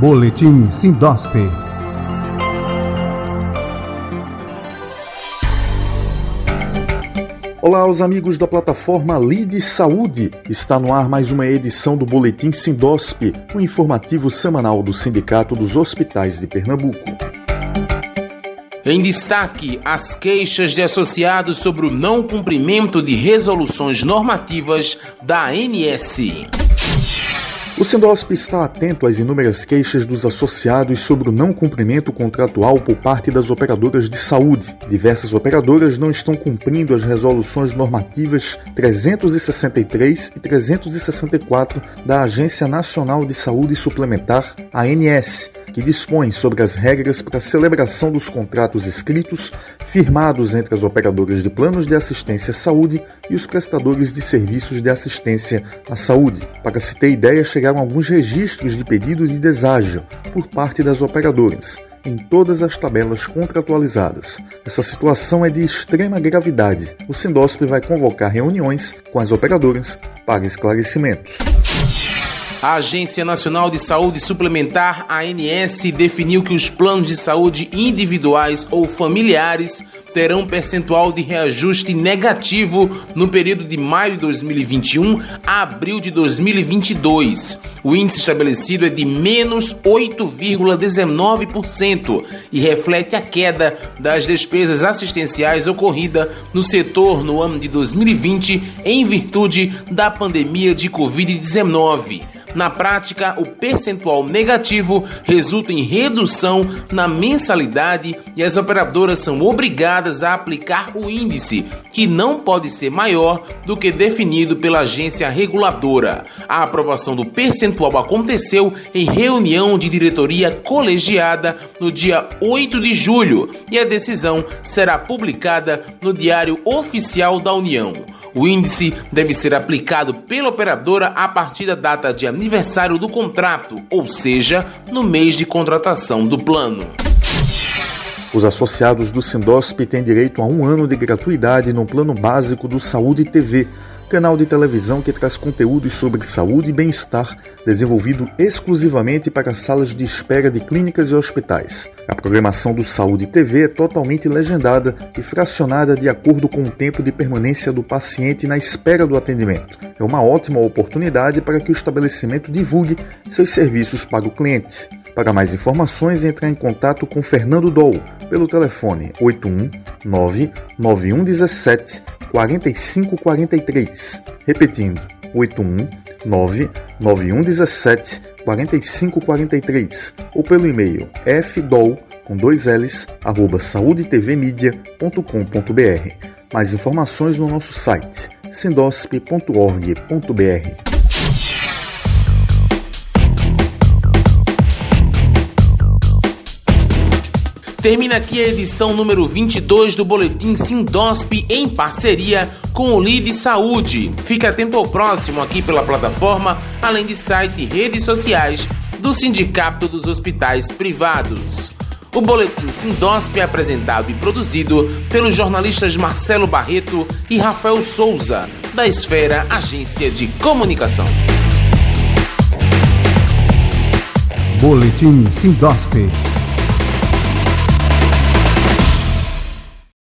Boletim Sindosp. Olá aos amigos da plataforma Lide Saúde. Está no ar mais uma edição do Boletim Sindosp, o informativo semanal do Sindicato dos Hospitais de Pernambuco. Em destaque, as queixas de associados sobre o não cumprimento de resoluções normativas da ANS. O Sindosp está atento às inúmeras queixas dos associados sobre o não cumprimento contratual por parte das operadoras de saúde. Diversas operadoras não estão cumprindo as resoluções normativas 363 e 364 da Agência Nacional de Saúde Suplementar, ANS, que dispõe sobre as regras para a celebração dos contratos escritos firmados entre as operadoras de planos de assistência à saúde e os prestadores de serviços de assistência à saúde. Para se ter ideia, chegaram alguns registros de pedido de deságio por parte das operadoras em todas as tabelas contratualizadas. Essa situação é de extrema gravidade. O Sindosp vai convocar reuniões com as operadoras para esclarecimentos. A Agência Nacional de Saúde Suplementar, ANS, definiu que os planos de saúde individuais ou familiares terão percentual de reajuste negativo no período de maio de 2021 a abril de 2022. O índice estabelecido é de menos 8,19% e reflete a queda das despesas assistenciais ocorrida no setor no ano de 2020 em virtude da pandemia de Covid-19. Na prática, o percentual negativo resulta em redução na mensalidade e as operadoras são obrigadas a aplicar o índice, que não pode ser maior do que definido pela agência reguladora. A aprovação do percentual aconteceu em reunião de diretoria colegiada no dia 8 de julho e a decisão será publicada no Diário Oficial da União. O índice deve ser aplicado pela operadora a partir da data de aniversário do contrato, ou seja, no mês de contratação do plano. Os associados do Sindosp têm direito a um ano de gratuidade no plano básico do Saúde TV canal de televisão que traz conteúdos sobre saúde e bem-estar desenvolvido exclusivamente para salas de espera de clínicas e hospitais. A programação do Saúde TV é totalmente legendada e fracionada de acordo com o tempo de permanência do paciente na espera do atendimento. É uma ótima oportunidade para que o estabelecimento divulgue seus serviços para o cliente. Para mais informações, entre em contato com Fernando Dou pelo telefone 81 99117 4543. Repetindo, 81 99117 4543 ou pelo e-mail fdol com dois L's, arroba saudetvmedia.com.br. Mais informações no nosso site sindosp.org.br. Termina aqui a edição número 22 do Boletim Sindosp em parceria com o Lide Saúde. Fique atento ao próximo aqui pela plataforma, além de site e redes sociais do Sindicato dos Hospitais Privados. O Boletim Sindosp é apresentado e produzido pelos jornalistas Marcelo Barreto e Rafael Souza, da Esfera Agência de Comunicação. Boletim Sindosp